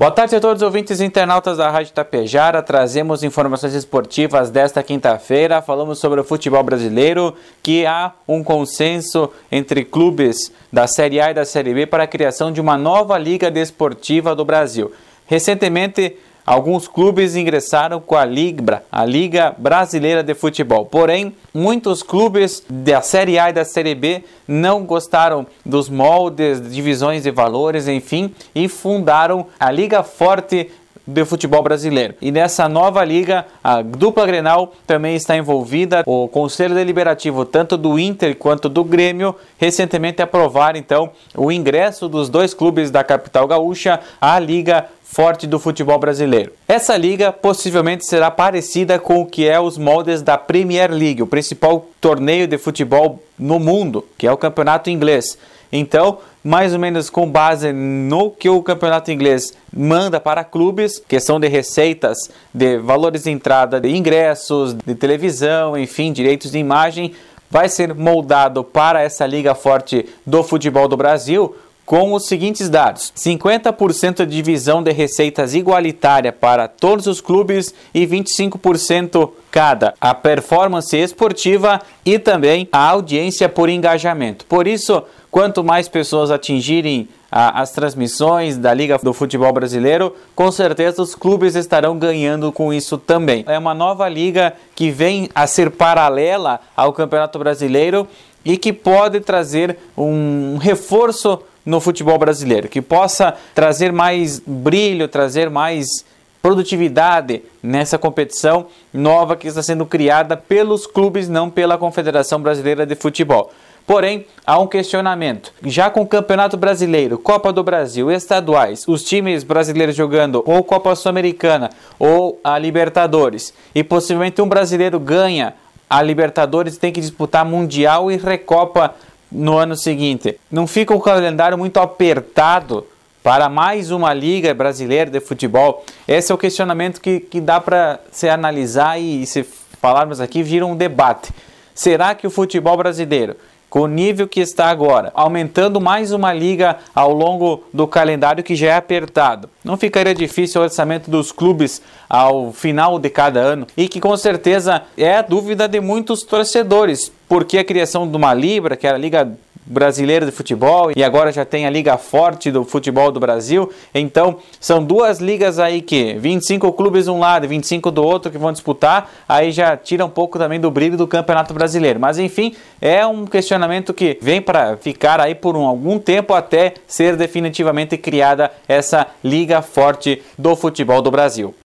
Boa tarde a todos os ouvintes e internautas da Rádio Tapejara. Trazemos informações esportivas desta quinta-feira. Falamos sobre o futebol brasileiro, que há um consenso entre clubes da Série A e da Série B para a criação de uma nova Liga Desportiva do Brasil. Recentemente, Alguns clubes ingressaram com a Libra, a Liga Brasileira de Futebol. Porém, muitos clubes da Série A e da Série B não gostaram dos moldes, divisões de valores, enfim, e fundaram a Liga Forte do futebol brasileiro. E nessa nova liga, a dupla Grenal também está envolvida. O Conselho Deliberativo, tanto do Inter quanto do Grêmio, recentemente aprovaram então o ingresso dos dois clubes da capital gaúcha à Liga forte do futebol brasileiro. Essa liga possivelmente será parecida com o que é os moldes da Premier League, o principal torneio de futebol no mundo, que é o campeonato inglês. Então, mais ou menos com base no que o campeonato inglês manda para clubes, questão de receitas, de valores de entrada de ingressos, de televisão, enfim, direitos de imagem, vai ser moldado para essa liga forte do futebol do Brasil com os seguintes dados: 50% de divisão de receitas igualitária para todos os clubes e 25% cada. A performance esportiva e também a audiência por engajamento. Por isso, quanto mais pessoas atingirem a, as transmissões da Liga do Futebol Brasileiro, com certeza os clubes estarão ganhando com isso também. É uma nova liga que vem a ser paralela ao Campeonato Brasileiro e que pode trazer um reforço no futebol brasileiro, que possa trazer mais brilho, trazer mais produtividade nessa competição nova que está sendo criada pelos clubes, não pela Confederação Brasileira de Futebol. Porém, há um questionamento. Já com o Campeonato Brasileiro, Copa do Brasil, estaduais, os times brasileiros jogando ou Copa Sul-Americana ou a Libertadores, e possivelmente um brasileiro ganha a Libertadores tem que disputar Mundial e Recopa no ano seguinte. Não fica o calendário muito apertado para mais uma liga brasileira de futebol? Esse é o questionamento que, que dá para se analisar e, se falarmos aqui, vira um debate. Será que o futebol brasileiro com o nível que está agora, aumentando mais uma liga ao longo do calendário que já é apertado. Não ficaria difícil o orçamento dos clubes ao final de cada ano e que com certeza é a dúvida de muitos torcedores, porque a criação de uma Libra, que era a Liga brasileiro de futebol e agora já tem a Liga Forte do futebol do Brasil. Então, são duas ligas aí que 25 clubes de um lado e 25 do outro que vão disputar, aí já tira um pouco também do brilho do Campeonato Brasileiro. Mas enfim, é um questionamento que vem para ficar aí por um, algum tempo até ser definitivamente criada essa Liga Forte do futebol do Brasil.